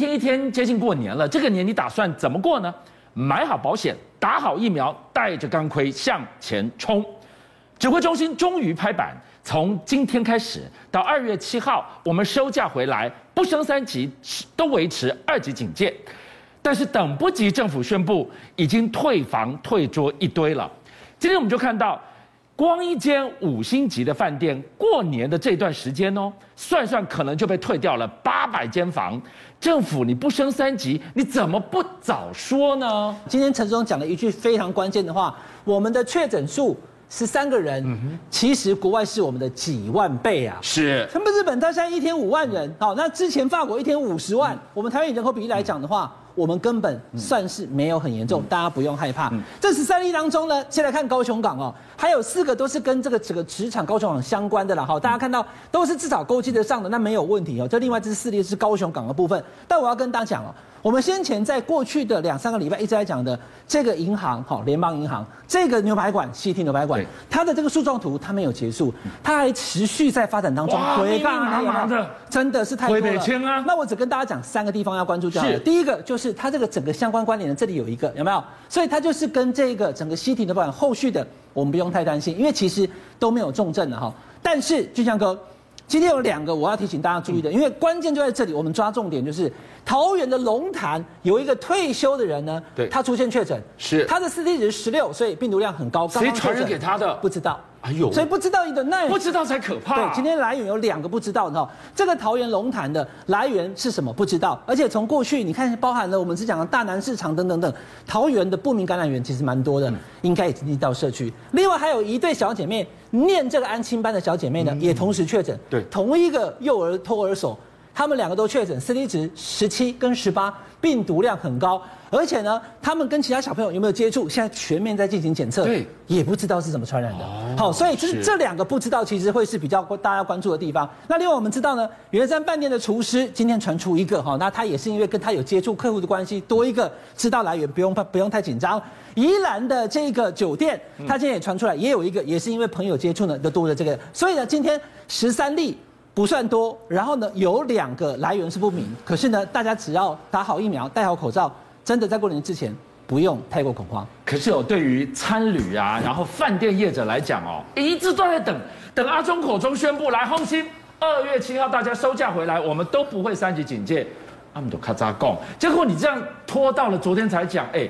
一天一天接近过年了，这个年你打算怎么过呢？买好保险，打好疫苗，带着钢盔向前冲。指挥中心终于拍板，从今天开始到二月七号，我们收假回来，不升三级，都维持二级警戒。但是等不及政府宣布，已经退房退桌一堆了。今天我们就看到，光一间五星级的饭店，过年的这段时间哦，算算可能就被退掉了八百间房。政府你不升三级，你怎么不早说呢？今天陈时中讲了一句非常关键的话，我们的确诊数。十三个人，其实国外是我们的几万倍啊！是，他们日本，他现在一天五万人，好，那之前法国一天五十万，我们台湾以人口比例来讲的话，我们根本算是没有很严重，大家不用害怕。这十三例当中呢，先来看高雄港哦，还有四个都是跟这个整个职场高雄港相关的啦，好，大家看到都是至少勾稽得上的，那没有问题哦。这另外这四例是高雄港的部分，但我要跟大家讲哦。我们先前在过去的两三个礼拜一直在讲的这个银行，好，联邦银行这个牛排馆西 t 牛排馆，它的这个诉状图它没有结束，它还持续在发展当中。回干嘛的？真的是太多了。回北京啊！那我只跟大家讲三个地方要关注就好了。第一个就是它这个整个相关关联的，这里有一个有没有？所以它就是跟这个整个 CT 牛排馆后续的，我们不用太担心，因为其实都没有重症的哈。但是俊强哥。今天有两个我要提醒大家注意的，因为关键就在这里，我们抓重点就是桃园的龙潭有一个退休的人呢，对，他出现确诊，是他的 CT 值十六，所以病毒量很高。谁传染给他的？不知道。哎呦，所以不知道你的那不知道才可怕。对，今天来源有两个不知道的哈，这个桃园龙潭的来源是什么？不知道。而且从过去你看，包含了我们是讲的大南市场等等等，桃园的不明感染源其实蛮多的，应该已经进到社区。另外还有一对小姐妹，念这个安亲班的小姐妹呢，也同时确诊。对，同一个幼儿托儿所，他们两个都确诊，CT 值十七跟十八，病毒量很高。而且呢，他们跟其他小朋友有没有接触？现在全面在进行检测，对，也不知道是怎么传染的。好，所以这这两个不知道，其实会是比较大家关注的地方。那另外我们知道呢，圆山饭店的厨师今天传出一个哈，那他也是因为跟他有接触客户的关系，多一个知道来源，不用 不用太紧张。宜兰的这个酒店，他今天也传出来，也有一个，也是因为朋友接触呢，就多了这个。所以呢，今天十三例不算多，然后呢，有两个来源是不明，可是呢，大家只要打好疫苗，戴好口罩。真的在过年之前不用太过恐慌。可是哦，对于餐旅啊，然后饭店业者来讲哦，一直都在等，等阿中口中宣布来放心，二月七号大家收假回来，我们都不会三级警戒。阿姆都卡扎贡，结果你这样拖到了昨天才讲，哎，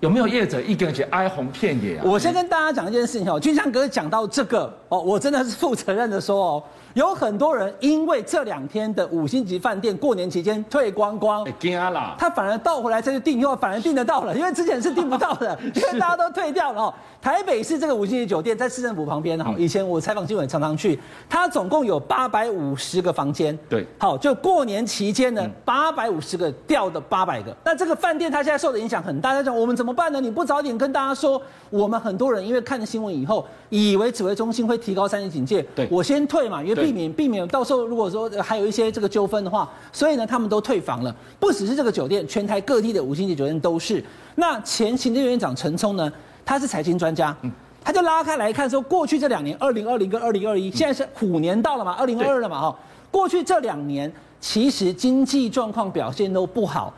有没有业者一个人哀鸿遍野啊？我先跟大家讲一件事情哦，君香哥讲到这个哦，我真的是负责任的说哦。有很多人因为这两天的五星级饭店过年期间退光光，惊啦他反而倒回来再去订，因为反而订得到了，因为之前是订不到的，因为大家都退掉了哦。台北市这个五星级酒店在市政府旁边哈，以前我采访新闻常常去，它总共有八百五十个房间，对，好，就过年期间呢，八百五十个掉的八百个，那这个饭店它现在受的影响很大，他讲我们怎么办呢？你不早点跟大家说，我们很多人因为看了新闻以后，以为指挥中心会提高三级警戒，对，我先退嘛，因为。避免避免到时候如果说还有一些这个纠纷的话，所以呢，他们都退房了。不只是这个酒店，全台各地的五星级酒店都是。那前行政院长陈冲呢，他是财经专家，他就拉开来看说，过去这两年，二零二零跟二零二一，现在是虎年到了嘛，二零二二了嘛，哈，过去这两年其实经济状况表现都不好，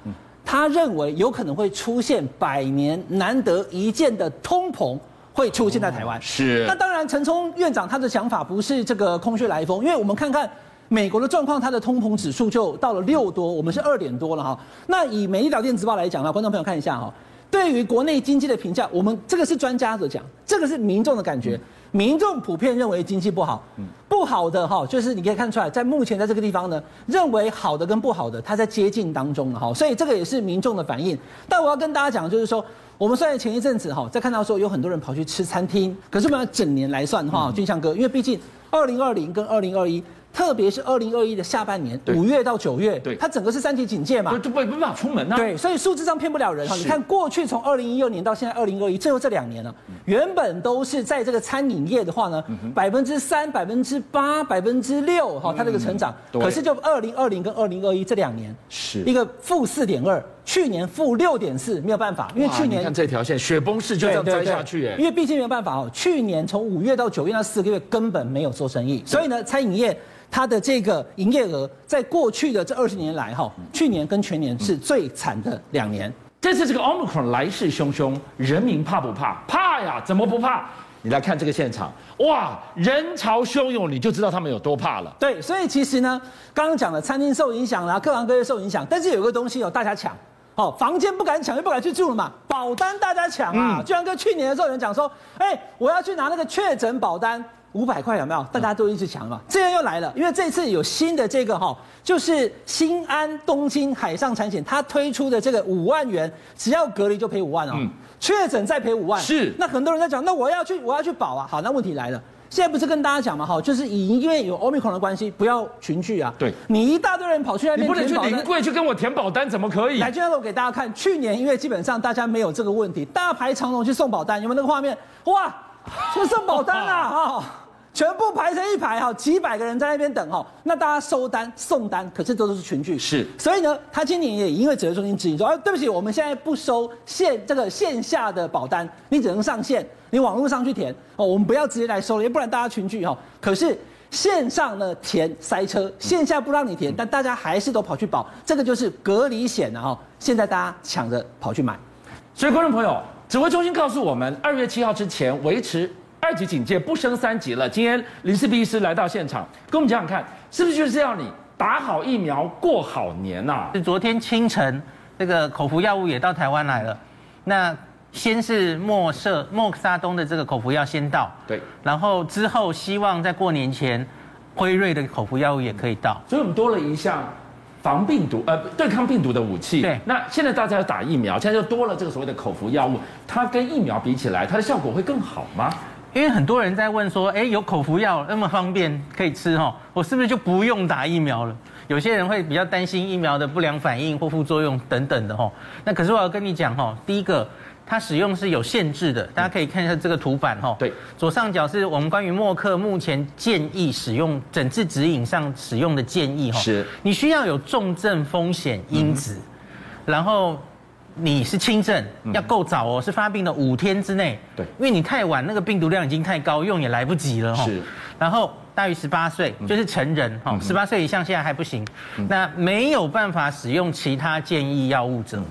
他认为有可能会出现百年难得一见的通膨。会出现在台湾，是。那当然，陈冲院长他的想法不是这个空穴来风，因为我们看看美国的状况，它的通膨指数就到了六多，我们是二点多了哈。那以美丽岛电子报来讲啊，观众朋友看一下哈，对于国内经济的评价，我们这个是专家的讲，这个是民众的感觉，民众普遍认为经济不好，不好的哈，就是你可以看出来，在目前在这个地方呢，认为好的跟不好的，它在接近当中了哈，所以这个也是民众的反应。但我要跟大家讲，就是说。我们虽然前一阵子哈，在看到说有很多人跑去吃餐厅，可是我们要整年来算的话，俊相哥，因为毕竟二零二零跟二零二一。特别是二零二一的下半年，五月到九月，对，它整个是三级警戒嘛，就没办法出门啊。对，所以数字上骗不了人。哈。你看过去从二零一二年到现在二零二一，最后这两年了，原本都是在这个餐饮业的话呢，百分之三、百分之八、百分之六哈，它这个成长，可是就二零二零跟二零二一这两年是。一个负四点二，去年负六点四，没有办法，因为去年你看这条线雪崩式就这样栽下去，因为毕竟没有办法哦，去年从五月到九月那四个月根本没有做生意，所以呢，餐饮业。它的这个营业额在过去的这二十年来哈，去年跟全年是最惨的两年。这次这个 Omicron 来势汹汹，人民怕不怕？怕呀，怎么不怕？你来看这个现场，哇，人潮汹涌，你就知道他们有多怕了。对，所以其实呢，刚刚讲的餐厅受影响啦，各行各业受影响，但是有个东西哦，大家抢，哦，房间不敢抢，又不敢去住了嘛，保单大家抢啊，嗯、就像跟去年的时候有人讲说，哎，我要去拿那个确诊保单。五百块有没有？大家都一直抢嘛。这样又来了，因为这次有新的这个哈，就是新安东京海上产险，它推出的这个五万元，只要隔离就赔五万哦，确诊再赔五万。是。那很多人在讲，那我要去，我要去保啊。好，那问题来了，现在不是跟大家讲嘛？哈，就是以因为有 Omicron 的关系，不要群聚啊。对。你一大堆人跑去那边，你不能去临柜去跟我填保单，怎么可以？来，今天我给大家看，去年因为基本上大家没有这个问题，大排长龙去送保单，有没有那个画面？哇，去送保单啊！哈。全部排成一排哈，几百个人在那边等哈，那大家收单送单，可是都是群聚。是，所以呢，他今年也因为指挥中心指引说，啊，对不起，我们现在不收线这个线下的保单，你只能上线，你网络上去填哦，我们不要直接来收了，要不然大家群聚哈。可是线上呢填塞车，线下不让你填，但大家还是都跑去保，这个就是隔离险啊哈。现在大家抢着跑去买，所以观众朋友，指挥中心告诉我们，二月七号之前维持。二级警戒不升三级了。今天林氏璧医师来到现场，跟我们讲讲看，是不是就是要你打好疫苗过好年呐、啊？是昨天清晨，这个口服药物也到台湾来了。那先是默瑟默沙东的这个口服药先到，对。然后之后希望在过年前，辉瑞的口服药物也可以到。所以我们多了一项防病毒呃对抗病毒的武器。对。那现在大家要打疫苗，现在就多了这个所谓的口服药物，它跟疫苗比起来，它的效果会更好吗？因为很多人在问说，哎，有口服药那么方便可以吃哈，我是不是就不用打疫苗了？有些人会比较担心疫苗的不良反应或副作用等等的哈。那可是我要跟你讲哈，第一个，它使用是有限制的，大家可以看一下这个图板哈。对，左上角是我们关于默克目前建议使用诊治指引上使用的建议哈。是，你需要有重症风险因子，然后。你是轻症，要够早哦，是发病的五天之内。对，因为你太晚，那个病毒量已经太高，用也来不及了哈。是，然后大于十八岁就是成人哈，十八岁以上现在还不行。那没有办法使用其他建议药物者，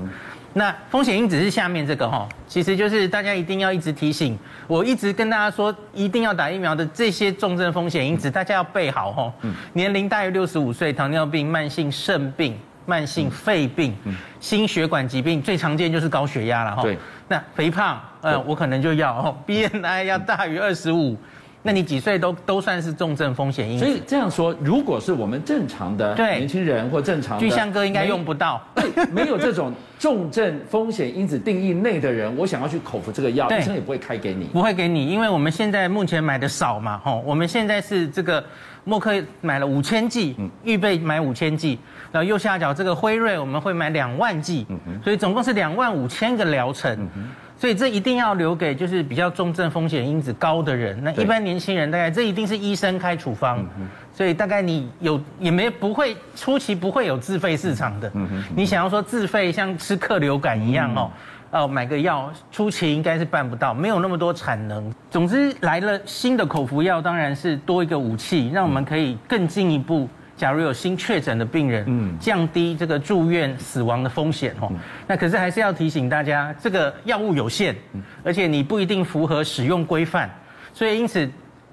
那风险因子是下面这个哈，其实就是大家一定要一直提醒，我一直跟大家说，一定要打疫苗的这些重症风险因子，大家要备好哈。年龄大于六十五岁，糖尿病、慢性肾病。慢性肺病、嗯、心血管疾病最常见就是高血压了哈。对，那肥胖，呃，我可能就要哦 BNI 要大于二十五，那你几岁都都算是重症风险因子。所以这样说，如果是我们正常的年轻人或正常的，巨象哥应该用不到。对，没有这种重症风险因子定义内的人，我想要去口服这个药，医生也不会开给你。不会给你，因为我们现在目前买的少嘛，吼，我们现在是这个。默克买了五千剂，预备买五千剂，然后右下角这个辉瑞我们会买两万剂，所以总共是两万五千个疗程，所以这一定要留给就是比较重症风险因子高的人，那一般年轻人大概这一定是医生开处方，所以大概你有也没不会初期不会有自费市场的，你想要说自费像吃克流感一样哦。哦，买个药初期应该是办不到，没有那么多产能。总之来了新的口服药，当然是多一个武器，让我们可以更进一步。假如有新确诊的病人，嗯，降低这个住院死亡的风险哦。那可是还是要提醒大家，这个药物有限，而且你不一定符合使用规范，所以因此，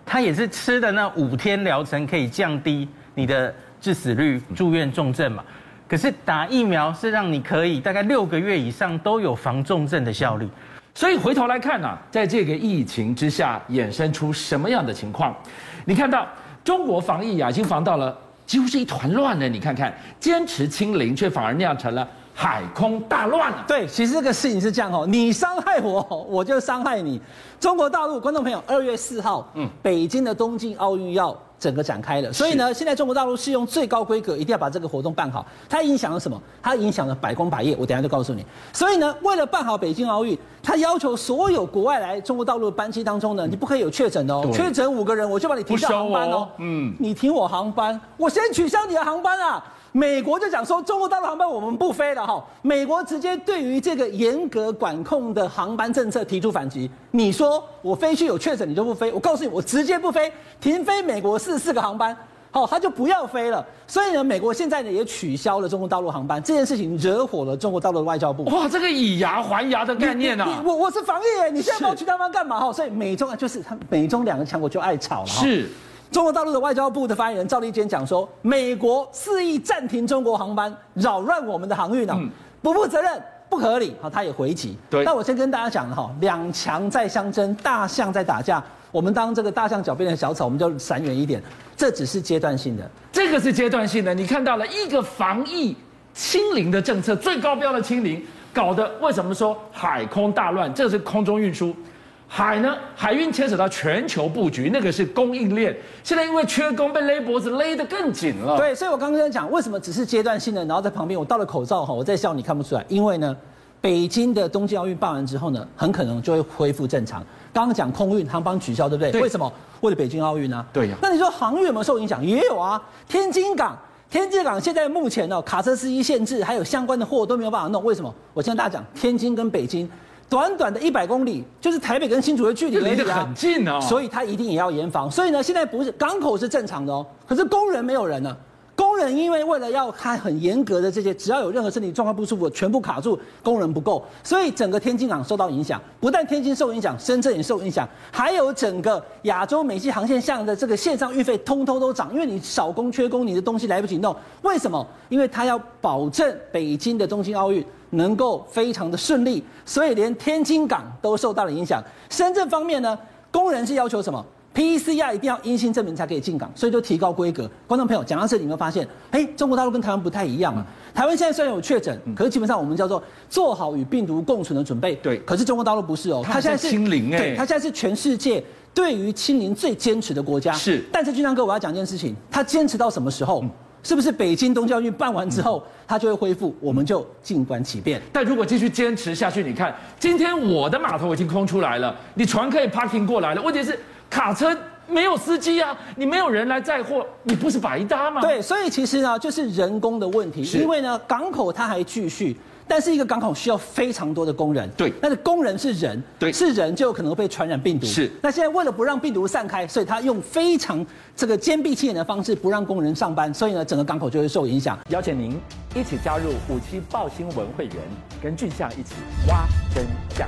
他也是吃的那五天疗程可以降低你的致死率、住院重症嘛。可是打疫苗是让你可以大概六个月以上都有防重症的效率，所以回头来看呢、啊，在这个疫情之下衍生出什么样的情况？你看到中国防疫啊，已经防到了几乎是一团乱的。你看看，坚持清零，却反而酿成了海空大乱了。对，其实这个事情是这样哦，你伤害我，我就伤害你。中国大陆观众朋友，二月四号，嗯，北京的东京奥运要。整个展开了，所以呢，现在中国大陆是用最高规格，一定要把这个活动办好。它影响了什么？它影响了百工百业。我等下就告诉你。所以呢，为了办好北京奥运，它要求所有国外来中国大陆的班机当中呢，你不可以有确诊的哦。确诊五个人，我就把你停掉航班哦。嗯，你停我航班，我先取消你的航班啊。美国就讲说，中国大陆航班我们不飞了哈。美国直接对于这个严格管控的航班政策提出反击。你说我飞去有确诊，你就不飞？我告诉你，我直接不飞，停飞美国四四个航班。好，他就不要飞了。所以呢，美国现在呢也取消了中国大陆航班，这件事情惹火了中国大陆的外交部。哇，这个以牙还牙的概念啊！我我是防疫耶，你现在跑去他妈干嘛？哈，所以美中啊就是他美中两个强国就爱吵了。是，中国大陆的外交部的发言人赵立坚讲说，美国肆意暂停中国航班，扰乱我们的航运呢，不负责任。不合理，好，他也回击。对，那我先跟大家讲了哈，两强在相争，大象在打架，我们当这个大象脚边的小草，我们就闪远一点。这只是阶段性的，这个是阶段性的。你看到了一个防疫清零的政策，最高标的清零，搞得为什么说海空大乱？这是空中运输。海呢？海运牵扯到全球布局，那个是供应链。现在因为缺工，被勒脖子勒得更紧了。对，所以我刚刚讲，为什么只是阶段性的？然后在旁边我戴了口罩哈，我在笑，你看不出来。因为呢，北京的冬季奥运办完之后呢，很可能就会恢复正常。刚刚讲空运航班取消，对不对？对。为什么？为了北京奥运呢？对呀、啊。那你说航运有没有受影响？也有啊。天津港，天津港现在目前呢，卡车司机限制，还有相关的货都没有办法弄。为什么？我先跟大家讲，天津跟北京。短短的一百公里，就是台北跟新竹的距离，离得很近哦，所以他一定也要严防。所以呢，现在不是港口是正常的哦，可是工人没有人了。工人因为为了要看很严格的这些，只要有任何身体状况不舒服，全部卡住，工人不够，所以整个天津港受到影响。不但天津受影响，深圳也受影响，还有整个亚洲美西航线上的这个线上运费通通都涨，因为你少工缺工，你的东西来不及弄。为什么？因为他要保证北京的东京奥运。能够非常的顺利，所以连天津港都受到了影响。深圳方面呢，工人是要求什么？PCR 一定要阴性证明才可以进港，所以就提高规格。观众朋友讲到这里，你会发现，哎，中国大陆跟台湾不太一样啊。台湾现在虽然有确诊，可是基本上我们叫做做好与病毒共存的准备。对，可是中国大陆不是哦，它现在是清零哎，对，它现在是全世界对于清零最坚持的国家。是，但是俊相哥，我要讲一件事情，他坚持到什么时候？是不是北京冬季奥运办完之后，它就会恢复？我们就静观其变。但如果继续坚持下去，你看，今天我的码头已经空出来了，你船可以 parking 过来了。问题是卡车没有司机啊，你没有人来载货，你不是白搭吗？对，所以其实呢，就是人工的问题。因为呢，港口它还继续。但是一个港口需要非常多的工人，对，但是工人是人，对，是人就有可能被传染病毒，是。那现在为了不让病毒散开，所以他用非常这个坚壁清野的方式，不让工人上班，所以呢，整个港口就会受影响。邀请您一起加入五七报新闻会员，跟俊相一起挖真相。